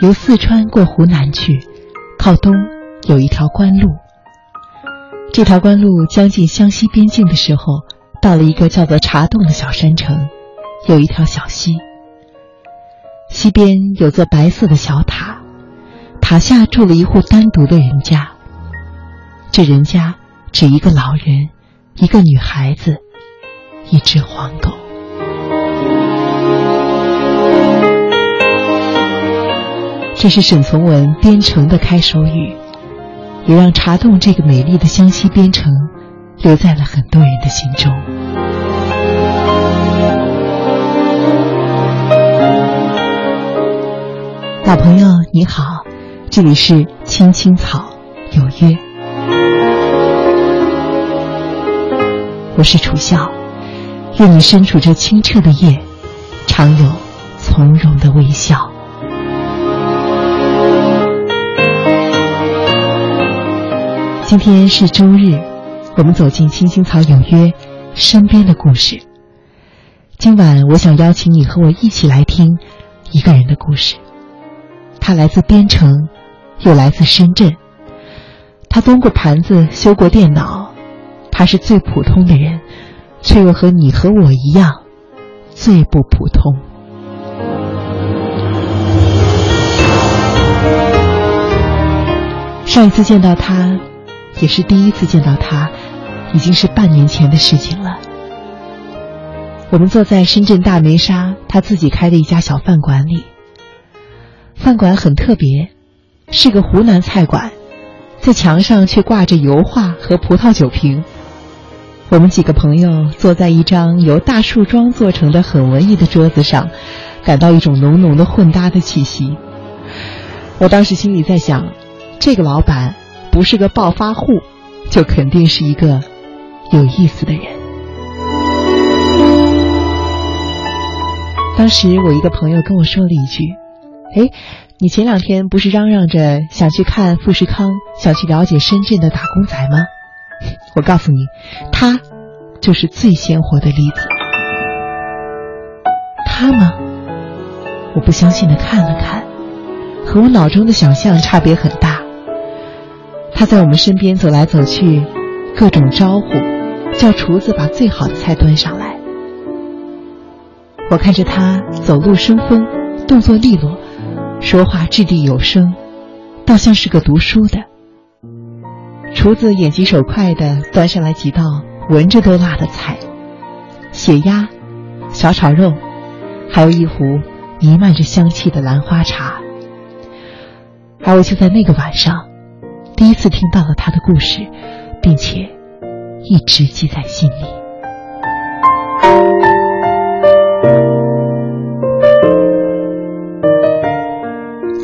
由四川过湖南去，靠东有一条官路。这条官路将近湘西边境的时候，到了一个叫做茶洞的小山城，有一条小溪。溪边有座白色的小塔，塔下住了一户单独的人家。这人家只一个老人，一个女孩子，一只黄狗。这是沈从文《边城》的开首语，也让茶洞这个美丽的湘西边城留在了很多人的心中。老朋友你好，这里是青青草有约，我是楚笑，愿你身处这清澈的夜，常有从容的微笑。今天是周日，我们走进青青草有约身边的故事。今晚我想邀请你和我一起来听一个人的故事。他来自边城，又来自深圳。他端过盘子，修过电脑。他是最普通的人，却又和你和我一样，最不普通。上一次见到他。也是第一次见到他，已经是半年前的事情了。我们坐在深圳大梅沙他自己开的一家小饭馆里，饭馆很特别，是个湖南菜馆，在墙上却挂着油画和葡萄酒瓶。我们几个朋友坐在一张由大树桩做成的很文艺的桌子上，感到一种浓浓的混搭的气息。我当时心里在想，这个老板。不是个暴发户，就肯定是一个有意思的人。当时我一个朋友跟我说了一句：“哎，你前两天不是嚷嚷着想去看富士康，想去了解深圳的打工仔吗？”我告诉你，他就是最鲜活的例子。他吗？我不相信的看了看，和我脑中的想象差别很大。他在我们身边走来走去，各种招呼，叫厨子把最好的菜端上来。我看着他走路生风，动作利落，说话掷地有声，倒像是个读书的。厨子眼疾手快的端上来几道闻着都辣的菜：血鸭、小炒肉，还有一壶弥漫着香气的兰花茶。而我就在那个晚上。第一次听到了他的故事，并且一直记在心里。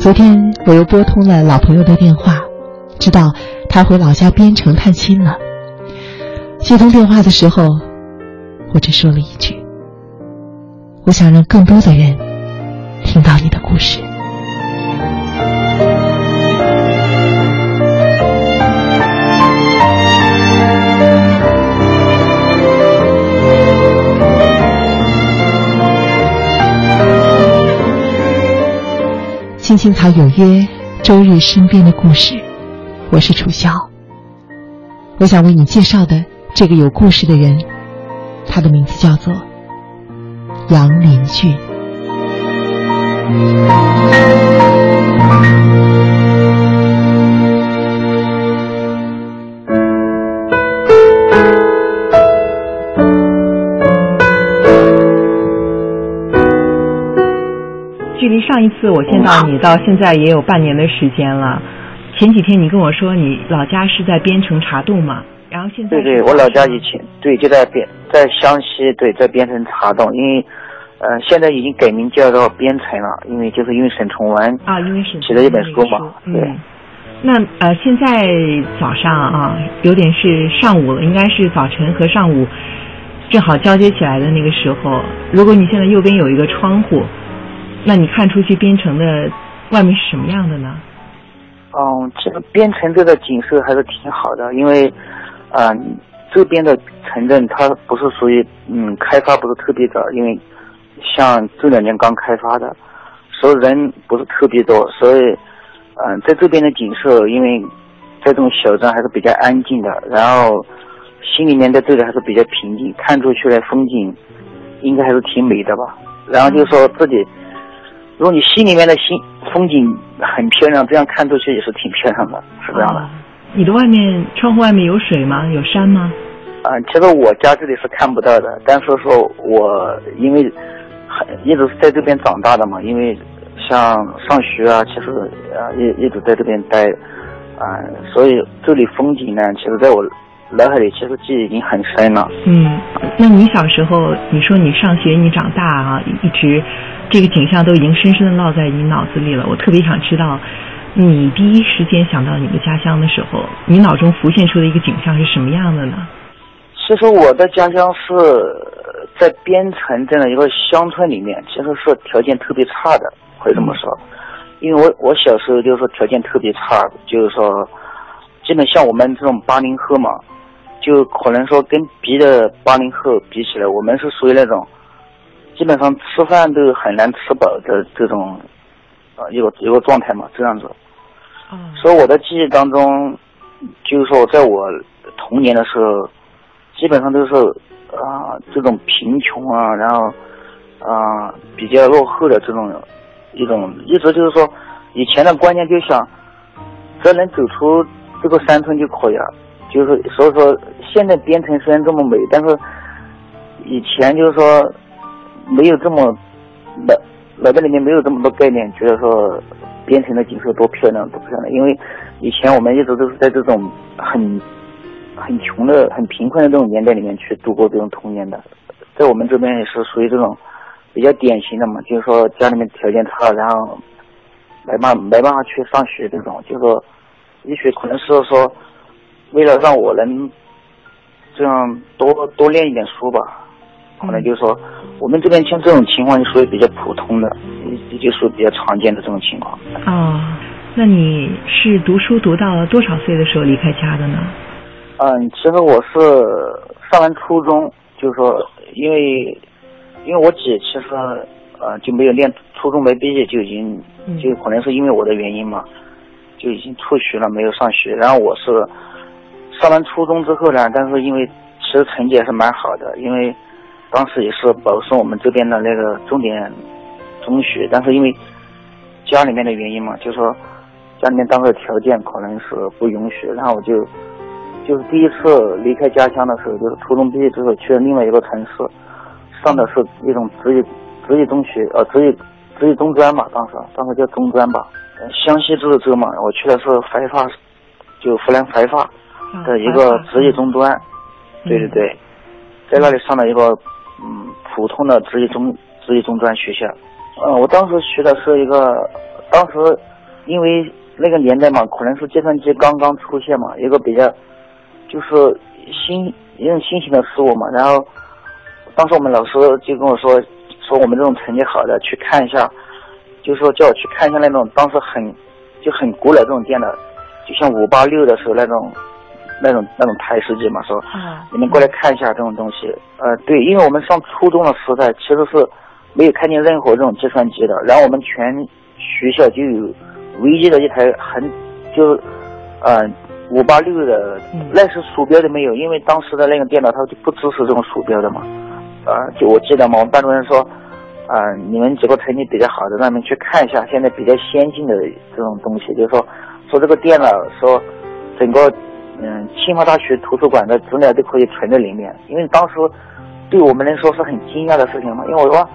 昨天我又拨通了老朋友的电话，知道他回老家边城探亲了。接通电话的时候，我只说了一句：“我想让更多的人听到你的故事。”青青草有约，周日身边的故事，我是楚萧。我想为你介绍的这个有故事的人，他的名字叫做杨林俊。上一次我见到你，到现在也有半年的时间了。前几天你跟我说你老家是在边城茶洞嘛，然后现在对对，我老家以前对就在边在湘西，对在边城茶洞，因为呃现在已经改名叫做边城了，因为就是因为沈从文啊，因为沈写了一本书嘛，对。那呃现在早上啊，有点是上午了，应该是早晨和上午正好交接起来的那个时候。如果你现在右边有一个窗户。那你看出去边城的外面是什么样的呢？嗯，这个边城这个景色还是挺好的，因为，嗯，这边的城镇它不是属于嗯开发不是特别早，因为像这两年刚开发的，所以人不是特别多，所以嗯，在这边的景色，因为在这种小镇还是比较安静的，然后心里面在这里还是比较平静，看出去的风景应该还是挺美的吧。然后就说自己，如果你心里面的心风景很漂亮，这样看出去也是挺漂亮的，是这样的。你的外面窗户外面有水吗？有山吗？啊，其实我家这里是看不到的，但是说我因为很一直是在这边长大的嘛，因为像上学啊，其实啊一一直在这边待，啊，所以这里风景呢，其实在我脑海里其实记忆已经很深了。嗯，那你小时候，你说你上学，你长大啊，一直这个景象都已经深深的烙在你脑子里了。我特别想知道，你第一时间想到你的家乡的时候，你脑中浮现出的一个景象是什么样的呢？其实我的家乡是在边城这样一个乡村里面，其实是条件特别差的，可以这么说。因为我我小时候就是说条件特别差，就是说，基本像我们这种八零后嘛，就可能说跟别的八零后比起来，我们是属于那种，基本上吃饭都很难吃饱的这种，呃一个一个状态嘛，这样子。嗯。所以我的记忆当中，就是说在我童年的时候。基本上都是啊，这种贫穷啊，然后啊比较落后的这种一种，一直就是说，以前的观念就想，只要能走出这个山村就可以了。就是所以说，现在边城虽然这么美，但是以前就是说没有这么脑脑袋里面没有这么多概念，觉得说边城的景色多漂亮多漂亮。因为以前我们一直都是在这种很。很穷的、很贫困的这种年代里面去度过这种童年的，在我们这边也是属于这种比较典型的嘛，就是说家里面条件差，然后没办没办法去上学这种，就是说也许可能是说为了让我能这样多多练一点书吧，可能就是说我们这边像这种情况就属于比较普通的，也就属于比较常见的这种情况。啊，那你是读书读到多少岁的时候离开家的呢？嗯，其实我是上完初中，就是说，因为因为我姐其实呃就没有念初中没毕业就已经就可能是因为我的原因嘛，就已经辍学了，没有上学。然后我是上完初中之后呢，但是因为其实成绩还是蛮好的，因为当时也是保送我们这边的那个重点中学，但是因为家里面的原因嘛，就说家里面当时条件可能是不允许，然后我就。就是第一次离开家乡的时候，就是初中毕业之后去了另外一个城市，上的是一种职业职业中学，呃，职业职业中专嘛，当时当时叫中专吧。湘西自治州嘛，我去的是怀化，就湖南怀化的一个职业中专。对对对，在那里上了一个嗯普通的职业中职业中专学校。嗯，我当时学的是一个，当时因为那个年代嘛，可能是计算机刚刚出现嘛，一个比较。就是新一种新型的事物嘛，然后当时我们老师就跟我说，说我们这种成绩好的去看一下，就说叫我去看一下那种当时很就很古老这种电脑，就像五八六的时候那种那种那种台式机嘛，说你们过来看一下这种东西。呃，对，因为我们上初中的时代其实是没有看见任何这种计算机的，然后我们全学校就有唯一的一台很就嗯。五八六的，那是鼠标都没有，因为当时的那个电脑它就不支持这种鼠标的嘛。啊，就我记得嘛，我们班主任说，啊，你们几个成绩比较好的，让你们去看一下现在比较先进的这种东西，就是说，说这个电脑说，整个，嗯，清华大学图书馆的资料都可以存在里面，因为当时对我们来说是很惊讶的事情嘛。因为我说，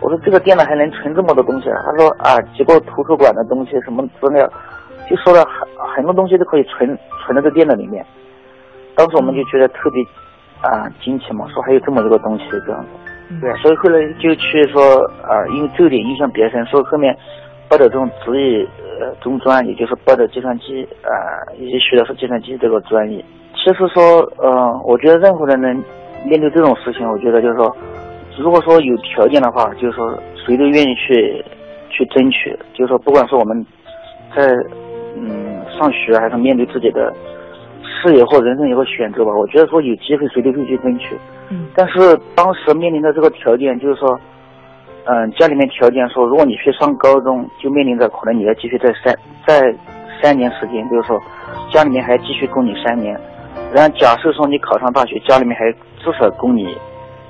我说这个电脑还能存这么多东西，他说啊，几个图书馆的东西什么资料。就说了很很多东西都可以存存在这电脑里面，当时我们就觉得特别啊惊奇嘛，说还有这么一个东西这样子，对，所以后来就去说啊，因为这点印象比较深，所以后面报的这种职业呃中专，也就是报的计算机啊，也学的是计算机这个专业。其实说呃，我觉得任何人能面对这种事情，我觉得就是说，如果说有条件的话，就是说谁都愿意去去争取，就是说不管是我们在。嗯，上学还是面对自己的事业或人生一个选择吧。我觉得说有机会谁都会去争取。嗯。但是当时面临的这个条件就是说，嗯，家里面条件说，如果你去上高中，就面临着可能你要继续在三在三年时间，比如说家里面还继续供你三年。然后假设说你考上大学，家里面还至少供你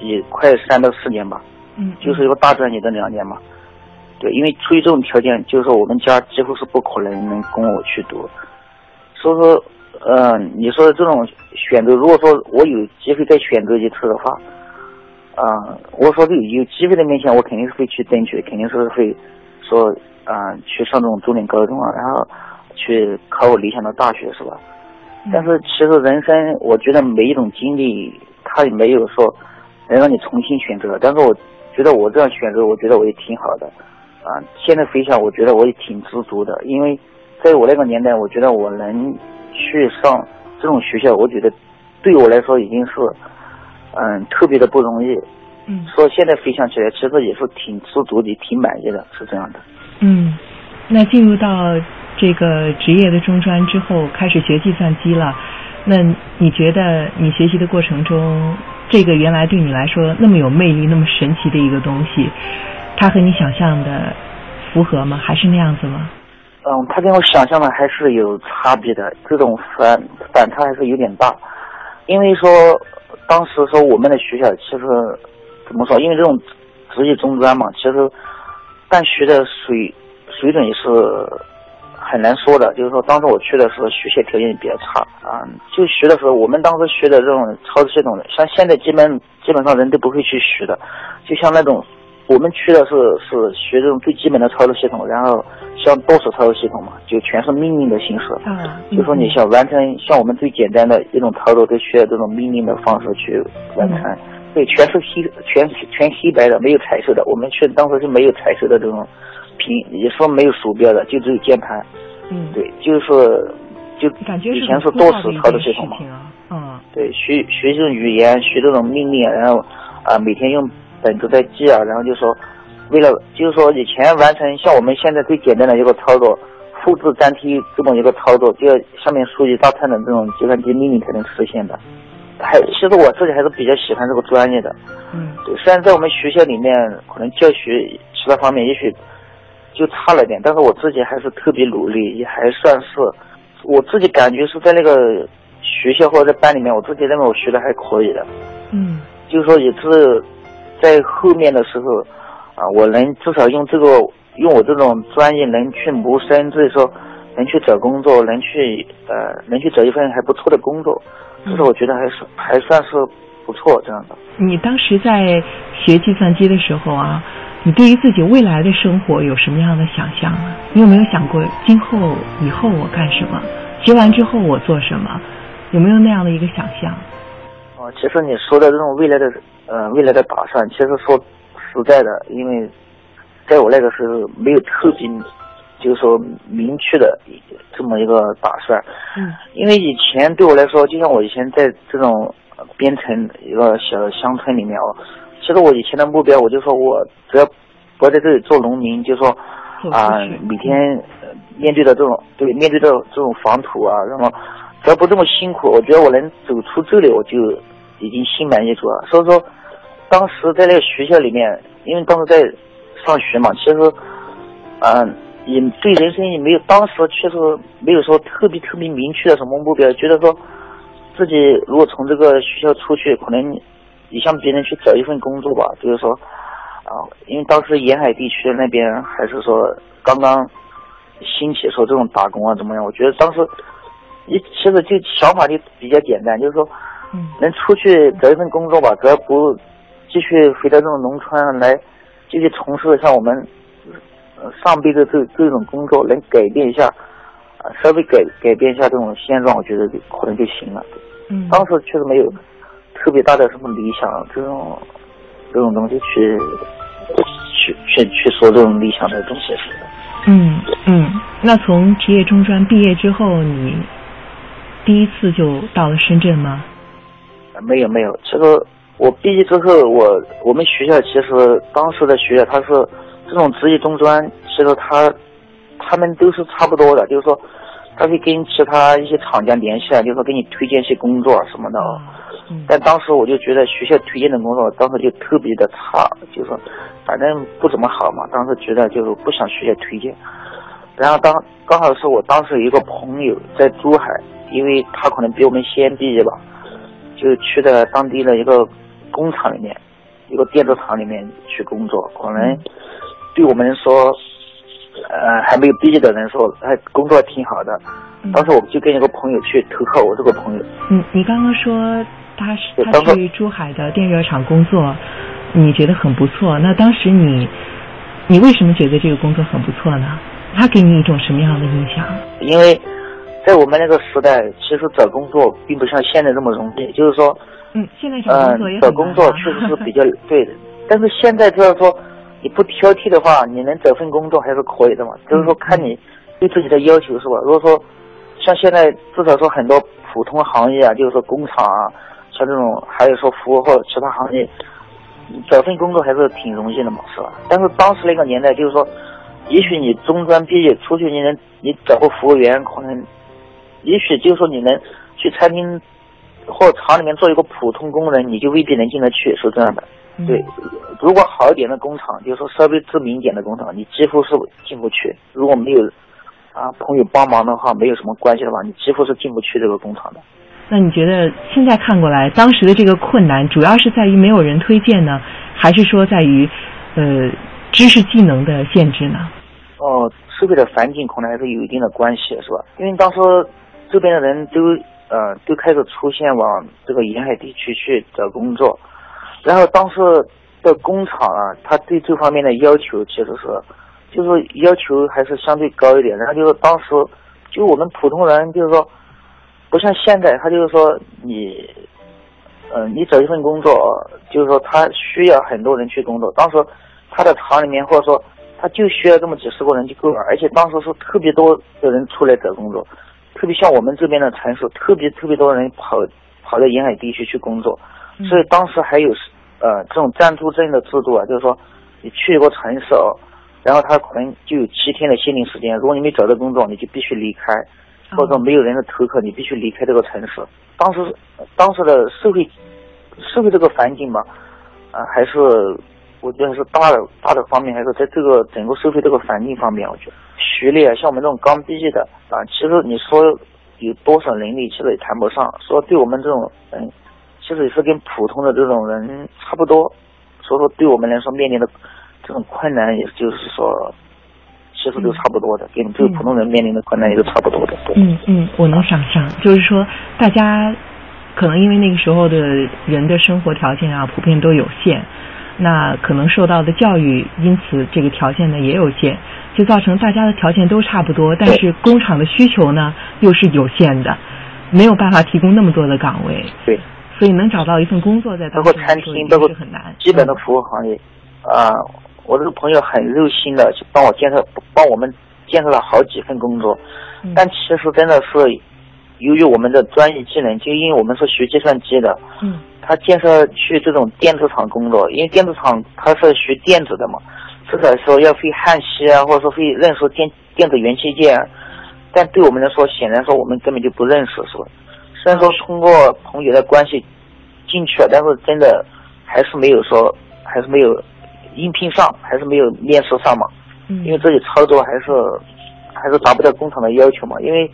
也快三到四年吧。嗯，就是一个大专你的两年嘛。对，因为出于这种条件，就是说我们家几乎是不可能能供我去读。所以说，嗯，你说的这种选择，如果说我有机会再选择一次的话。啊，我说的有机会的面前，我肯定是会去争取，肯定是会说啊去上这种重点高中啊，然后去考我理想的大学，是吧？但是其实人生，我觉得每一种经历，它也没有说能让你重新选择。但是我觉得我这样选择，我觉得我也挺好的。啊，现在回想，我觉得我也挺知足的，因为在我那个年代，我觉得我能去上这种学校，我觉得对我来说已经是。嗯，特别的不容易。嗯，说现在回想起来，其实也是挺知足的，挺满意的，是这样的。嗯，那进入到这个职业的中专之后，开始学计算机了。那你觉得你学习的过程中，这个原来对你来说那么有魅力、那么神奇的一个东西，它和你想象的符合吗？还是那样子吗？嗯，它跟我想象的还是有差别的，这种反反差还是有点大，因为说。当时说我们的学校其实怎么说？因为这种职业中专嘛，其实但学的水水准也是很难说的。就是说，当时我去的时候，学习条件比较差啊。就学的时候，我们当时学的这种操作系统，像现在基本基本上人都不会去学的。就像那种我们去的是是学这种最基本的操作系统，然后像 DOS 操作系统嘛，就全是命令的形式。就说你想完成像我们最简单的一种操作，都需要这种命令的方式去完成。对，全是黑，全全黑白的，没有彩色的。我们去当时是没有彩色的这种屏，也说没有鼠标的，就只有键盘。嗯，对，就是就以前是多时操作系统嘛。嗯，对，学学这种语言，学这种命令，然后啊每天用本都在记啊，然后就说为了就是说以前完成像我们现在最简单的一个操作，复制粘贴这么一个操作，就要上面输一大串的这种计算机命令才能实现的。还其实我自己还是比较喜欢这个专业的，嗯，对。虽然在我们学校里面可能教学其他方面也许就差了点，但是我自己还是特别努力，也还算是我自己感觉是在那个学校或者在班里面，我自己认为我学的还可以的，嗯，就是说也是在后面的时候啊，我能至少用这个用我这种专业能去谋生，所以说能去找工作，能去呃能去找一份还不错的工作。其实我觉得还是还算是不错这样的。你当时在学计算机的时候啊，你对于自己未来的生活有什么样的想象呢？你有没有想过今后以后我干什么？学完之后我做什么？有没有那样的一个想象？哦，其实你说的这种未来的呃未来的打算，其实说实在的，因为在我那个时候没有特别。就是说明确的这么一个打算，嗯，因为以前对我来说，就像我以前在这种边城一个小乡村里面哦，其实我以前的目标，我就说我只要不在这里做农民，就说啊每天面对的这种对面对的这种黄土啊，然后只要不这么辛苦，我觉得我能走出这里，我就已经心满意足了。所以说，当时在那个学校里面，因为当时在上学嘛，其实嗯。也对人生也没有，当时确实没有说特别特别明确的什么目标，觉得说自己如果从这个学校出去，可能也向别人去找一份工作吧。就是说，啊，因为当时沿海地区那边还是说刚刚兴起，说这种打工啊怎么样？我觉得当时你其实就想法就比较简单，就是说，嗯，能出去找一份工作吧，只要不继续回到这种农村来继续从事像我们。上辈子这这种工作能改变一下，啊，稍微改改变一下这种现状，我觉得可能就行了。嗯，当时确实没有特别大的什么理想，这种这种东西去去去去说这种理想的东西。嗯嗯，那从职业中专毕业之后，你第一次就到了深圳吗？没有没有，其实我毕业之后，我我们学校其实当时的学校他是。这种职业中专，其实他他们都是差不多的，就是说，他会跟其他一些厂家联系啊，就是说给你推荐一些工作什么的。但当时我就觉得学校推荐的工作当时就特别的差，就是说反正不怎么好嘛。当时觉得就是不想学校推荐。然后当刚好是我当时有一个朋友在珠海，因为他可能比我们先毕业吧，就去的当地的一个工厂里面，一个电子厂里面去工作。可能对我们说，呃，还没有毕业的人说，哎，工作挺好的。当时我就跟一个朋友去投靠我这个朋友。嗯，你刚刚说他是他去珠海的电热厂工作，你觉得很不错。那当时你，你为什么觉得这个工作很不错呢？他给你一种什么样的印象？因为在我们那个时代，其实找工作并不像现在这么容易。就是说，嗯，现在找工作也找工作确实是比较 对的。但是现在就是说，你不挑剔的话，你能找份工作还是可以的嘛。就是说，看你对自己的要求是吧？如果说像现在至少说很多普通行业啊，就是说工厂啊，像这种还有说服务或者其他行业，找份工作还是挺容易的嘛，是吧？但是当时那个年代，就是说。也许你中专毕业出去，你能你找个服务员，可能，也许就是说你能去餐厅或厂里面做一个普通工人，你就未必能进得去，是这样的。对，如果好一点的工厂，就是说稍微知名一点的工厂，你几乎是进不去。如果没有啊朋友帮忙的话，没有什么关系的话，你几乎是进不去这个工厂的。那你觉得现在看过来，当时的这个困难，主要是在于没有人推荐呢，还是说在于呃知识技能的限制呢？哦，社会的环境可能还是有一定的关系，是吧？因为当时这边的人都呃就开始出现往这个沿海地区去找工作，然后当时的工厂啊，他对这方面的要求其实是就是要求还是相对高一点。然后就是当时就我们普通人就是说，不像现在，他就是说你嗯你找一份工作，就是说他需要很多人去工作。当时他的厂里面或者说。他就需要这么几十个人就够了，而且当时是特别多的人出来找工作，特别像我们这边的城市，特别特别多人跑跑到沿海地区去工作，所以当时还有呃这种暂住证的制度啊，就是说你去一个城市哦，然后他可能就有七天的限定时间，如果你没找到工作，你就必须离开，或者说没有人的投靠，你必须离开这个城市。当时当时的社会社会这个环境嘛，啊还是。我觉得是大的大的方面，还是在这个整个社会这个环境方面，我觉得学历啊，像我们这种刚毕业的啊，其实你说有多少能力，其实也谈不上。说对我们这种嗯，其实也是跟普通的这种人差不多。所以说，对我们来说面临的这种困难，也就是说，其实都差不多的，跟这个普通人面临的困难也是差不多的。嗯嗯，我能想象，就是说大家可能因为那个时候的人的生活条件啊，普遍都有限。那可能受到的教育，因此这个条件呢也有限，就造成大家的条件都差不多，但是工厂的需求呢又是有限的，没有办法提供那么多的岗位。对，所以能找到一份工作在餐厅包括很难。基本的服务行业，啊，我这个朋友很热心的去帮我介绍，帮我们介绍了好几份工作，但其实真的是由于我们的专业技能，就因为我们是学计算机的。嗯。他建设去这种电子厂工作，因为电子厂他是学电子的嘛，至少说要会焊锡啊，或者说会认识电电子元器件。但对我们来说，显然说我们根本就不认识，是吧？虽然说通过朋友的关系进去了，但是真的还是没有说，还是没有应聘上，还是没有面试上嘛。嗯。因为自己操作还是还是达不到工厂的要求嘛，因为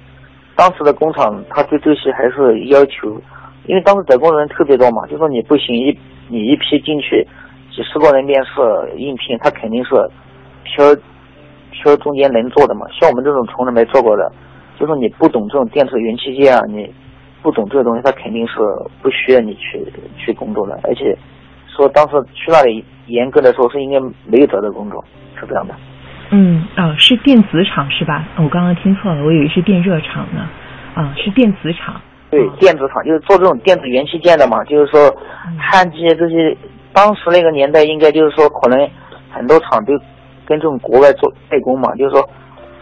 当时的工厂他对这些还是要求。因为当时找工的人特别多嘛，就说你不行一你一批进去，几十个人面试应聘，他肯定是挑挑中间能做的嘛。像我们这种从来没做过的，就说你不懂这种电子元器件啊，你不懂这个东西，他肯定是不需要你去去工作的。而且说当时去那里严格的说是应该没有找到工作，是这样的。嗯，啊，是电子厂是吧？我刚刚听错了，我以为是电热厂呢。啊，是电子厂。对，电子厂就是做这种电子元器件的嘛，就是说焊接这些，当时那个年代应该就是说可能很多厂都跟这种国外做代工嘛，就是说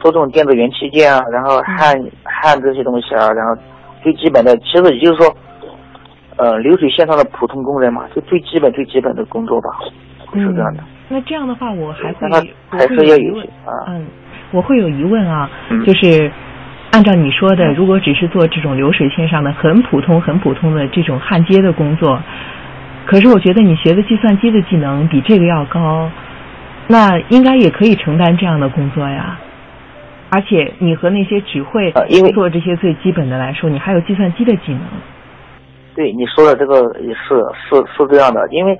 做这种电子元器件啊，然后焊焊这些东西啊，然后最基本的，其实也就是说，呃，流水线上的普通工人嘛，就最基本最基本的工作吧，是这样的。那这样的话，我还会还是要有啊，嗯，我会有疑问啊，就是。按照你说的，如果只是做这种流水线上的很普通、很普通的这种焊接的工作，可是我觉得你学的计算机的技能比这个要高，那应该也可以承担这样的工作呀。而且你和那些只会做这些最基本的来说，你还有计算机的技能。对你说的这个也是是是这样的，因为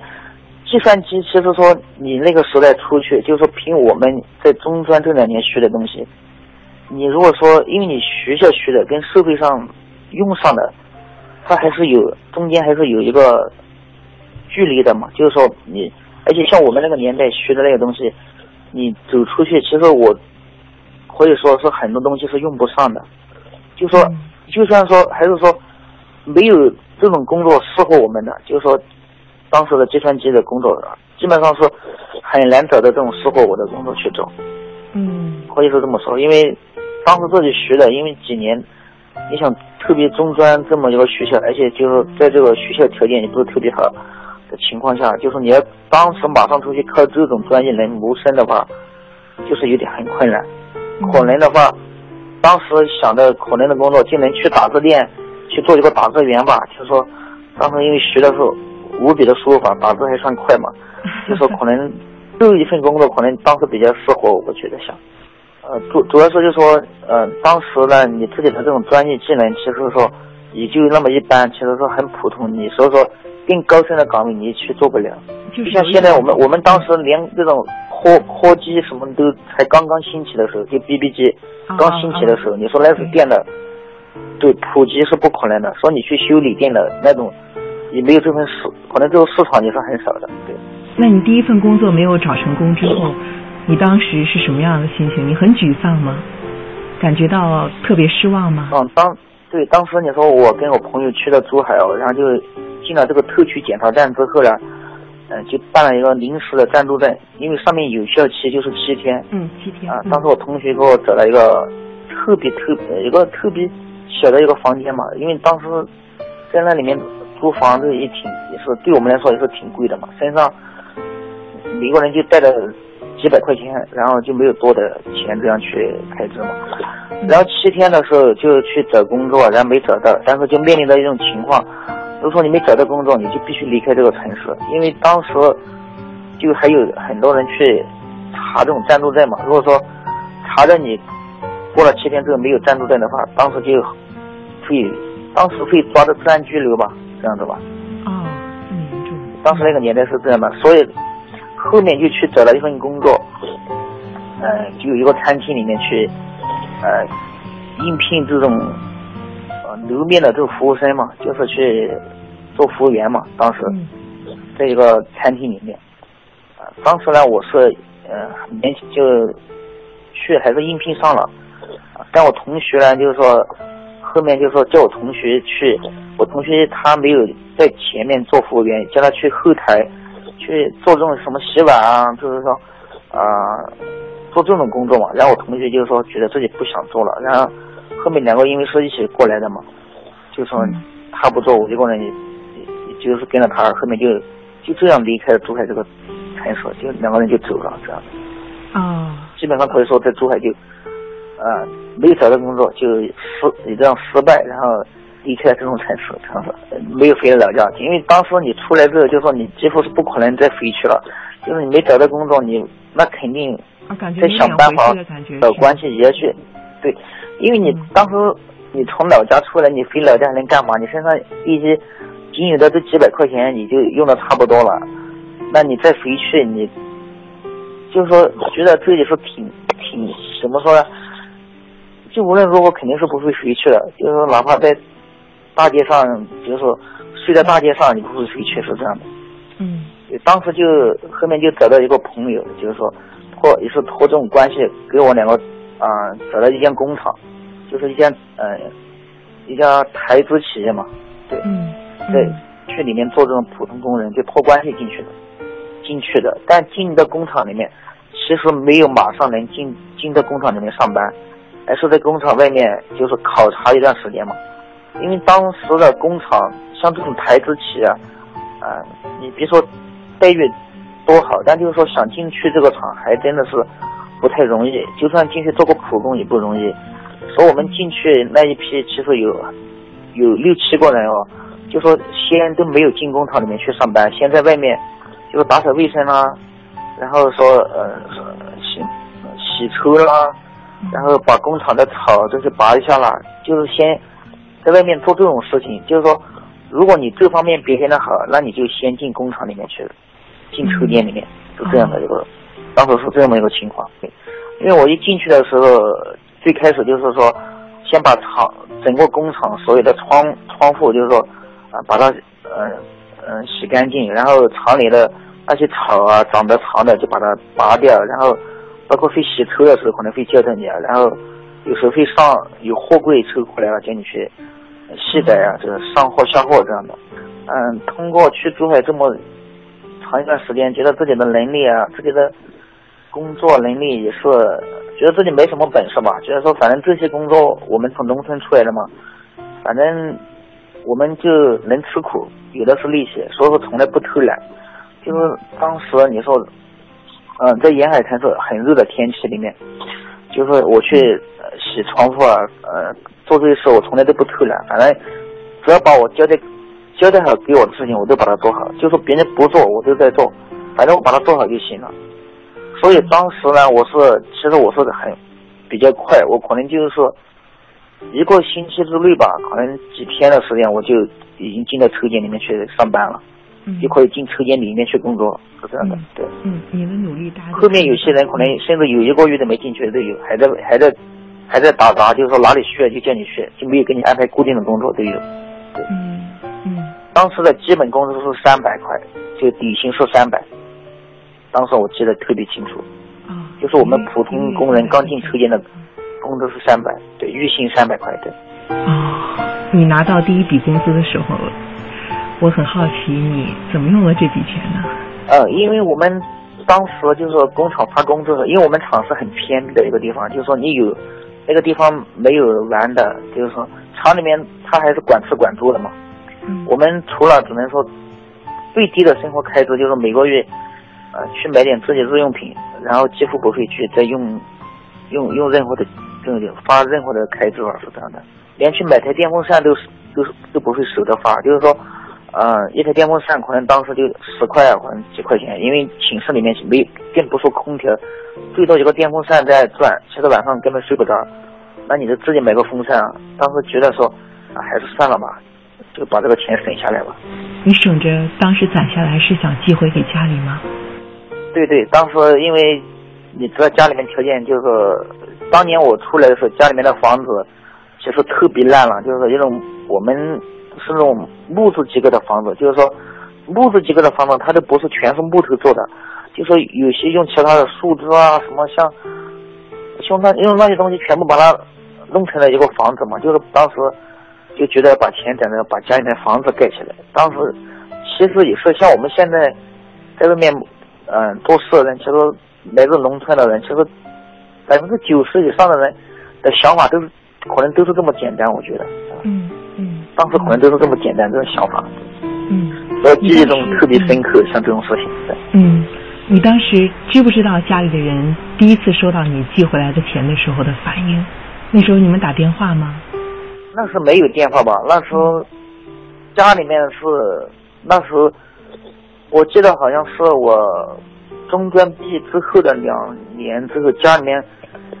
计算机其实说你那个时代出去，就是说凭我们在中专这两年学的东西。你如果说，因为你学校学的跟社会上用上的，它还是有中间还是有一个距离的嘛。就是说你，而且像我们那个年代学的那个东西，你走出去，其实我可以说是很多东西是用不上的。就说，就算说还是说没有这种工作适合我们的，就是说当时的计算机的工作，基本上是很难找到这种适合我的工作去做。嗯，可以说这么说，因为。当时自己学的，因为几年，你想特别中专这么一个学校，而且就是在这个学校条件也不是特别好的情况下，就是你要当时马上出去靠这种专业来谋生的话，就是有点很困难。可能的话，当时想的可能的工作就能去打字店去做一个打字员吧。就是说，当时因为学的是五笔的输入法，打字还算快嘛，就说可能 这一份工作可能当时比较适合我，我觉得想。呃，主主要是就说，呃，当时呢，你自己的这种专业技能，其实说也就那么一般，其实说很普通。你所以说更高深的岗位你去做不了。就像现在我们我们当时连这种科科技什么都才刚刚兴起的时候，就 BB 机刚兴起的时候，你说那是电的，对普及是不可能的。说你去修理电的那种，也没有这份市，可能这个市场也是很少的。对。那你第一份工作没有找成功之后？你当时是什么样的心情？你很沮丧吗？感觉到特别失望吗？嗯，当对当时你说我跟我朋友去了珠海哦，然后就进了这个特区检查站之后呢，嗯，就办了一个临时的暂住证，因为上面有效期就是七天。嗯，七天。啊，当时我同学给我找了一个特别特别一个特别小的一个房间嘛，因为当时在那里面租房子也挺也是对我们来说也是挺贵的嘛，身上每个人就带着。几百块钱，然后就没有多的钱这样去开支嘛。然后七天的时候就去找工作，然后没找到，但是就面临着一种情况，如果说你没找到工作，你就必须离开这个城市，因为当时就还有很多人去查这种暂住证嘛。如果说查着你过了七天之后没有暂住证的话，当时就会当时会抓到治安拘留吧，这样子吧。哦，这么严重。当时那个年代是这样的，所以。后面就去找了一份工作，呃，就有一个餐厅里面去，呃，应聘这种呃楼面的这个服务生嘛，就是去做服务员嘛。当时在一个餐厅里面，啊，当时呢我是呃年轻就去还是应聘上了，但我同学呢就是说后面就说叫我同学去，我同学他没有在前面做服务员，叫他去后台。去做这种什么洗碗啊，就是说，啊，做这种工作嘛。然后我同学就是说，觉得自己不想做了。然后后面两个因为是一起过来的嘛，就说他不做，我一个人也也就是跟着他，后面就就这样离开了珠海这个城市，就两个人就走了这样。啊。基本上可以说在珠海就，呃，没有找到工作，就失也这样失败，然后。离开这种城市，城市没有回老家，因为当时你出来之后，就说你几乎是不可能再回去了，就是你没找到工作，你那肯定在想办法找关系也要去，对，因为你当时你从老家出来，你回老家还能干嘛？你身上一些仅有的这几百块钱你就用的差不多了，那你再回去，你就是说觉得自己是挺挺怎么说呢？就无论如何肯定是不会回去的，就是说哪怕在。大街上，比如说睡在大街上，你不会睡，确实这样的。嗯。当时就后面就找到一个朋友，就是说托也是托这种关系给我两个啊找到一间工厂，就是一间呃一家台资企业嘛，对。嗯。对，去里面做这种普通工人，就托关系进去的，进去的。但进到工厂里面，其实没有马上能进进到工厂里面上班，而是在工厂外面就是考察一段时间嘛。因为当时的工厂像这种台资企业，啊，你别说待遇多好，但就是说想进去这个厂还真的是不太容易。就算进去做个普工也不容易，说我们进去那一批其实有有六七个人哦，就说先都没有进工厂里面去上班，先在外面就是打扫卫生啦，然后说呃洗洗车啦，然后把工厂的草都是拔一下啦，就是先在外面做这种事情，就是说如果你这方面表现的好，那你就先进工厂里面去，进车间里面，是这样的一个，当时是这么一个情况，对，因为我一进去的时候。最开始就是说，先把厂整个工厂所有的窗窗户，就是说，啊，把它，嗯嗯洗干净，然后厂里的那些草啊，长得长的就把它拔掉，然后包括会洗车的时候可能会叫到你，然后有时候会上有货柜车过来了，叫你去卸载啊，这个上货下货这样的。嗯，通过去珠海这么长一段时间，觉得自己的能力啊，自己的工作能力也是。觉得自己没什么本事嘛，觉得说反正这些工作我们从农村出来的嘛，反正我们就能吃苦，有的是力气，所以说从来不偷懒。就是当时你说，嗯，在沿海城市很热的天气里面，就是我去洗窗户啊，呃，做这些事我从来都不偷懒，反正只要把我交代交代好给我的事情，我都把它做好。就说别人不做，我都在做，反正我把它做好就行了。所以当时呢，我是其实我是很比较快，我可能就是说一个星期之内吧，可能几天的时间我就已经进到车间里面去上班了，就可以进车间里面去工作，是这样的。对，嗯，你的努力大。后面有些人可能甚至有一个月都没进去都有，还在还在还在打杂，就是说哪里需要就叫你去，就没有给你安排固定的工作都有。对，嗯嗯。当时的基本工资是三百块，就底薪是三百。当时我记得特别清楚，啊，就是我们普通工人刚进车间的工资是三百，对，月薪三百块，对。啊，你拿到第一笔工资的时候，我很好奇你怎么用了这笔钱呢？呃，因为我们当时就是说工厂发工资，因为我们厂是很偏僻的一个地方，就是说你有那个地方没有玩的，就是说厂里面他还是管吃管住的嘛。嗯。我们除了只能说最低的生活开支，就是每个月。呃，去买点自己日用品，然后几乎不会去再用，用用任何的这种发任何的开支啊，是这样的。连去买台电风扇都是都是都不会舍得发，就是说，呃，一台电风扇可能当时就十块或者几块钱，因为寝室里面没，并不说空调，最多一个电风扇在转，其实晚上根本睡不着。那你就自己买个风扇，当时觉得说，啊，还是算了吧，就把这个钱省下来吧。你省着当时攒下来是想寄回给家里吗？对对，当时因为你知道家里面条件就是，当年我出来的时候，家里面的房子其实特别烂了，就是一种我们是那种木质结构的房子，就是说木质结构的房子它都不是全是木头做的，就说有些用其他的树枝啊什么像，像那用那些东西全部把它弄成了一个房子嘛，就是当时就觉得把钱攒着把家里面房子盖起来，当时其实也是像我们现在在外面。嗯，做事的人其实来自农村的人，其实百分之九十以上的人的想法都是可能都是这么简单，我觉得。嗯。当时可能都是这么简单这种想法。嗯。我记忆中特别深刻，像这种事情。嗯，你当时知不知道家里的人第一次收到你寄回来的钱的时候的反应？那时候你们打电话吗？那时候没有电话吧？那时候家里面是那时候。我记得好像是我中专毕业之后的两年之后，家里面，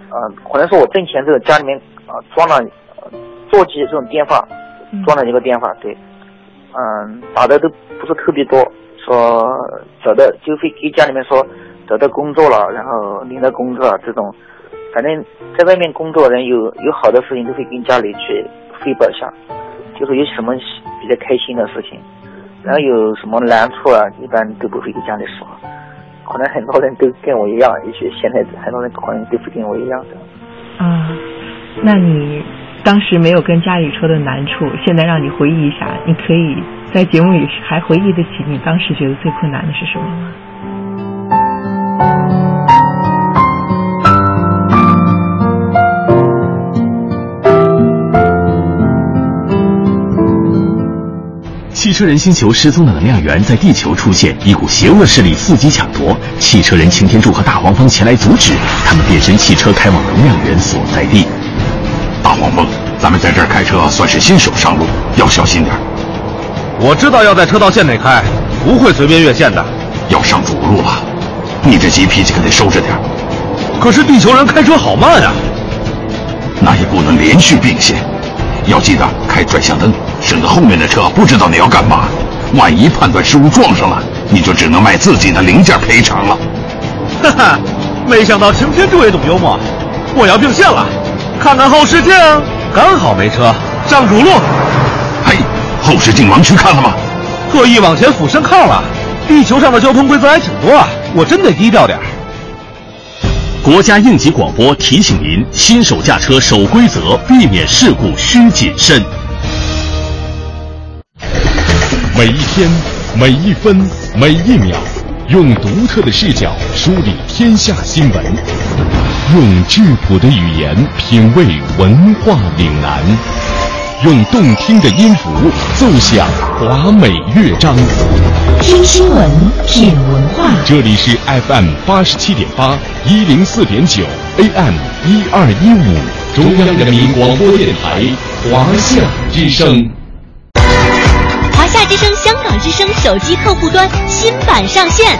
呃，可能是我挣钱之后，家里面啊装了座机这种电话，装了一个电话，对，嗯，打的都不是特别多，说找到就会给家里面说找到工作了，然后领到工作了这种，反正在外面工作人有有好的事情都会跟家里去汇报一下，就是有什么比较开心的事情。然后有什么难处啊，一般都不会跟家里说，可能很多人都跟我一样，也许现在很多人可能都不跟我一样的。啊，那你当时没有跟家里说的难处，现在让你回忆一下，你可以在节目里还回忆得起你当时觉得最困难的是什么吗？汽车人星球失踪的能量源在地球出现，一股邪恶势力伺机抢夺。汽车人擎天柱和大黄蜂前来阻止，他们变身汽车开往能量源所在地。在这儿开车算是新手上路，要小心点。我知道要在车道线内开，不会随便越线的。要上主路了，你这急脾气可得收着点。可是地球人开车好慢啊，那也不能连续并线，要记得开转向灯，省得后面的车不知道你要干嘛。万一判断失误撞上了，你就只能卖自己的零件赔偿了。哈哈，没想到擎天柱也懂幽默。我要并线了，看看后视镜，刚好没车，上主路。嘿，后视镜盲区看了吗？特意往前俯身看了。地球上的交通规则还挺多啊，我真得低调点。国家应急广播提醒您：新手驾车守规则，避免事故需谨慎。每一天，每一分，每一秒，用独特的视角梳理天下新闻，用质朴的语言品味文化岭南，用动听的音符奏响华美乐章。听新闻，品文化。这里是 FM 八十七点八，一零四点九，AM 一二一五，中央人民广播电台华夏之声。华夏之声、香港之声手机客户端新版上线，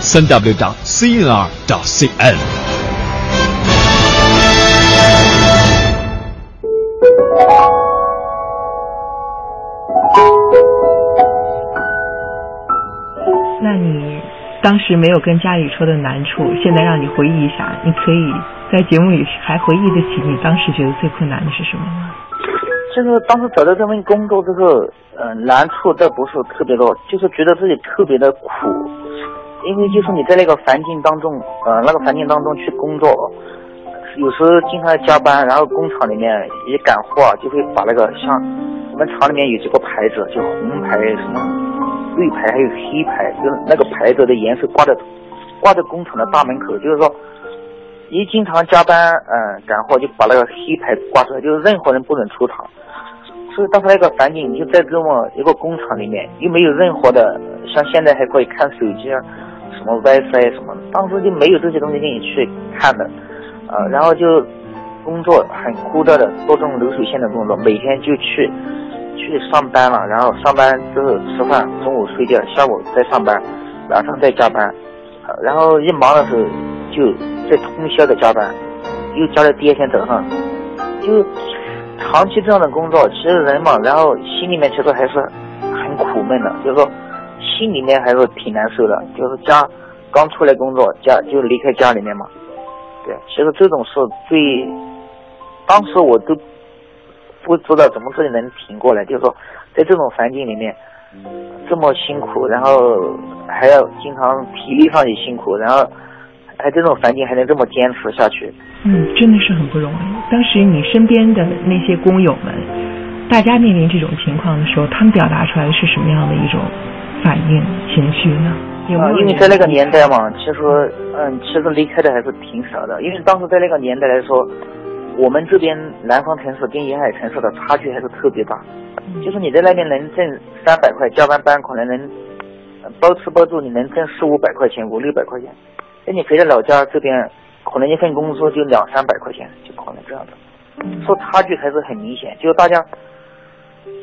三 w 点 cnr 点 cn。那你当时没有跟家里说的难处，现在让你回忆一下，你可以在节目里还回忆得起你当时觉得最困难的是什么吗？就是当时找到这份工作之后，嗯，难处倒不是特别多，就是觉得自己特别的苦，因为就是你在那个环境当中，呃，那个环境当中去工作，有时候经常要加班，然后工厂里面一赶货就会把那个像我们厂里面有几个牌子，就红牌什么绿牌还有黑牌，就是那个牌子的颜色挂在挂在工厂的大门口，就是说。一经常加班，嗯，赶货就把那个黑牌挂出来，就是任何人不能出厂。所以当时那个环境，就在这么一个工厂里面，又没有任何的，像现在还可以看手机啊，什么 WiFi 什么，当时就没有这些东西给你去看的，呃，然后就工作很枯燥的，做这种流水线的工作，每天就去去上班了，然后上班之后吃饭，中午睡觉，下午再上班，晚上再加班，然后一忙的时候就。在通宵的加班，又加到第二天早上，就长期这样的工作，其实人嘛，然后心里面其实还是很苦闷的，就是说心里面还是挺难受的。就是家刚出来工作，家就离开家里面嘛，对，其实这种事最，当时我都不知道怎么自己能挺过来，就是说在这种环境里面这么辛苦，然后还要经常体力上也辛苦，然后。还这种环境还能这么坚持下去，嗯，真的是很不容易。当时你身边的那些工友们，大家面临这种情况的时候，他们表达出来的是什么样的一种反应、情绪呢？啊，因为在那个年代嘛，其实，嗯，其实离开的还是挺少的。因为当时在那个年代来说，我们这边南方城市跟沿海城市的差距还是特别大。就是你在那边能挣三百块，加班班可能能包吃包住，你能挣四五百块钱、五六百块钱。那你回到老家这边，可能一份工资就两三百块钱，就可能这样的，说差距还是很明显。就大家，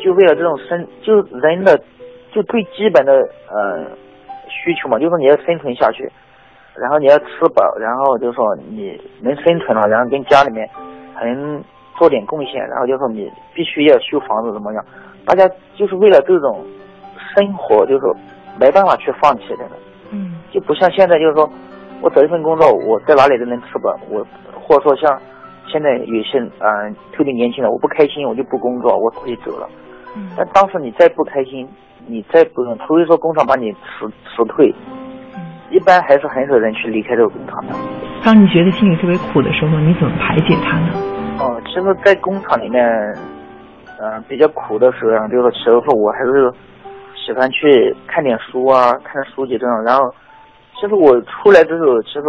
就为了这种生，就人的，就最基本的呃需求嘛，就是你要生存下去，然后你要吃饱，然后就是说你能生存了，然后跟家里面能做点贡献，然后就说你必须要修房子怎么样，大家就是为了这种生活，就是没办法去放弃的。嗯，就不像现在，就是说我找一份工作，我在哪里都能吃饱。我或者说像现在有些嗯特别年轻的，我不开心我就不工作，我可以走了。嗯，但当时你再不开心，你再不用，除非说工厂把你辞辞退，一般还是很少人去离开这个工厂的。当你觉得心里特别苦的时候，你怎么排解它呢？哦，其实，在工厂里面，嗯，比较苦的时候，就是其实说我还是喜欢去看点书啊，看书籍这种。然后，其实我出来之后，其实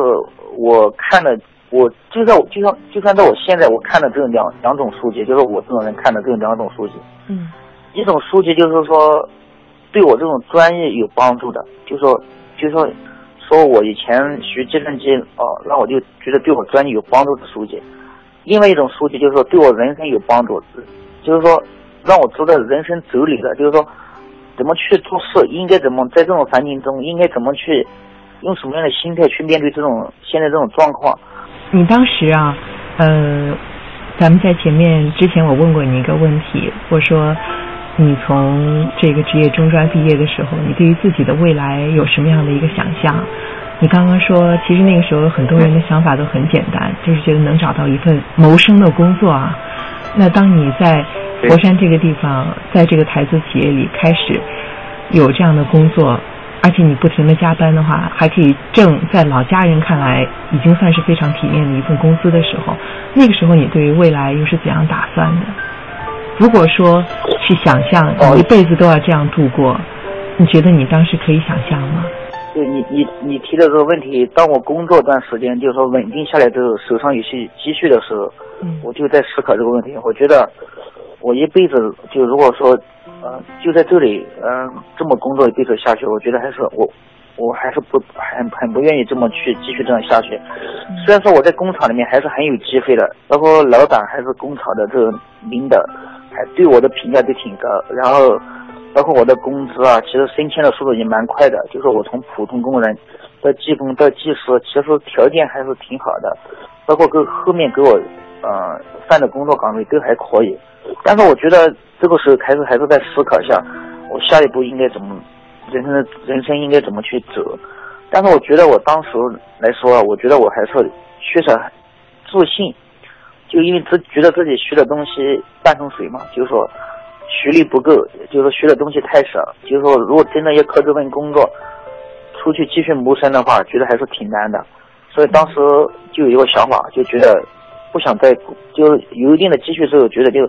我看了，我就在就像就算在我现在，我看的这种两两种书籍，就是我这种人看的这种两种书籍。嗯。一种书籍就是说，对我这种专业有帮助的，就说就说说我以前学计算机哦，那我就觉得对我专业有帮助的书籍。另外一种书籍就是说对我人生有帮助，就是说让我知道人生哲理的，就是说怎么去做事，应该怎么在这种环境中应该怎么去用什么样的心态去面对这种现在这种状况。你当时啊，呃，咱们在前面之前我问过你一个问题，我说你从这个职业中专毕业的时候，你对于自己的未来有什么样的一个想象？你刚刚说，其实那个时候很多人的想法都很简单，就是觉得能找到一份谋生的工作啊。那当你在佛山这个地方，在这个台资企业里开始有这样的工作，而且你不停的加班的话，还可以挣在老家人看来已经算是非常体面的一份工资的时候，那个时候你对于未来又是怎样打算的？如果说去想象你一辈子都要这样度过，你觉得你当时可以想象吗？对你，你你提的这个问题，当我工作段时间，就是说稳定下来之后，手上有些积蓄的时候，嗯，我就在思考这个问题。我觉得我一辈子就如果说，呃，就在这里，嗯，这么工作一辈子下去，我觉得还是我，我还是不很很不愿意这么去继续这样下去。虽然说我在工厂里面还是很有机会的，包括老板还是工厂的这个领导，还对我的评价都挺高，然后。包括我的工资啊，其实升迁的速度也蛮快的。就是我从普通工人到技工到技师，其实条件还是挺好的。包括跟后面给我，呃，换的工作岗位都还可以。但是我觉得这个时候还是还是在思考一下，我下一步应该怎么，人生的人生应该怎么去走。但是我觉得我当时来说，我觉得我还是缺少自信，就因为自觉得自己学的东西半桶水嘛，就是说。学历不够，就是说学的东西太少。就是说，如果真的要靠这份工作出去继续谋生的话，觉得还是挺难的。所以当时就有一个想法，就觉得不想再，就有一定的积蓄之后，觉得就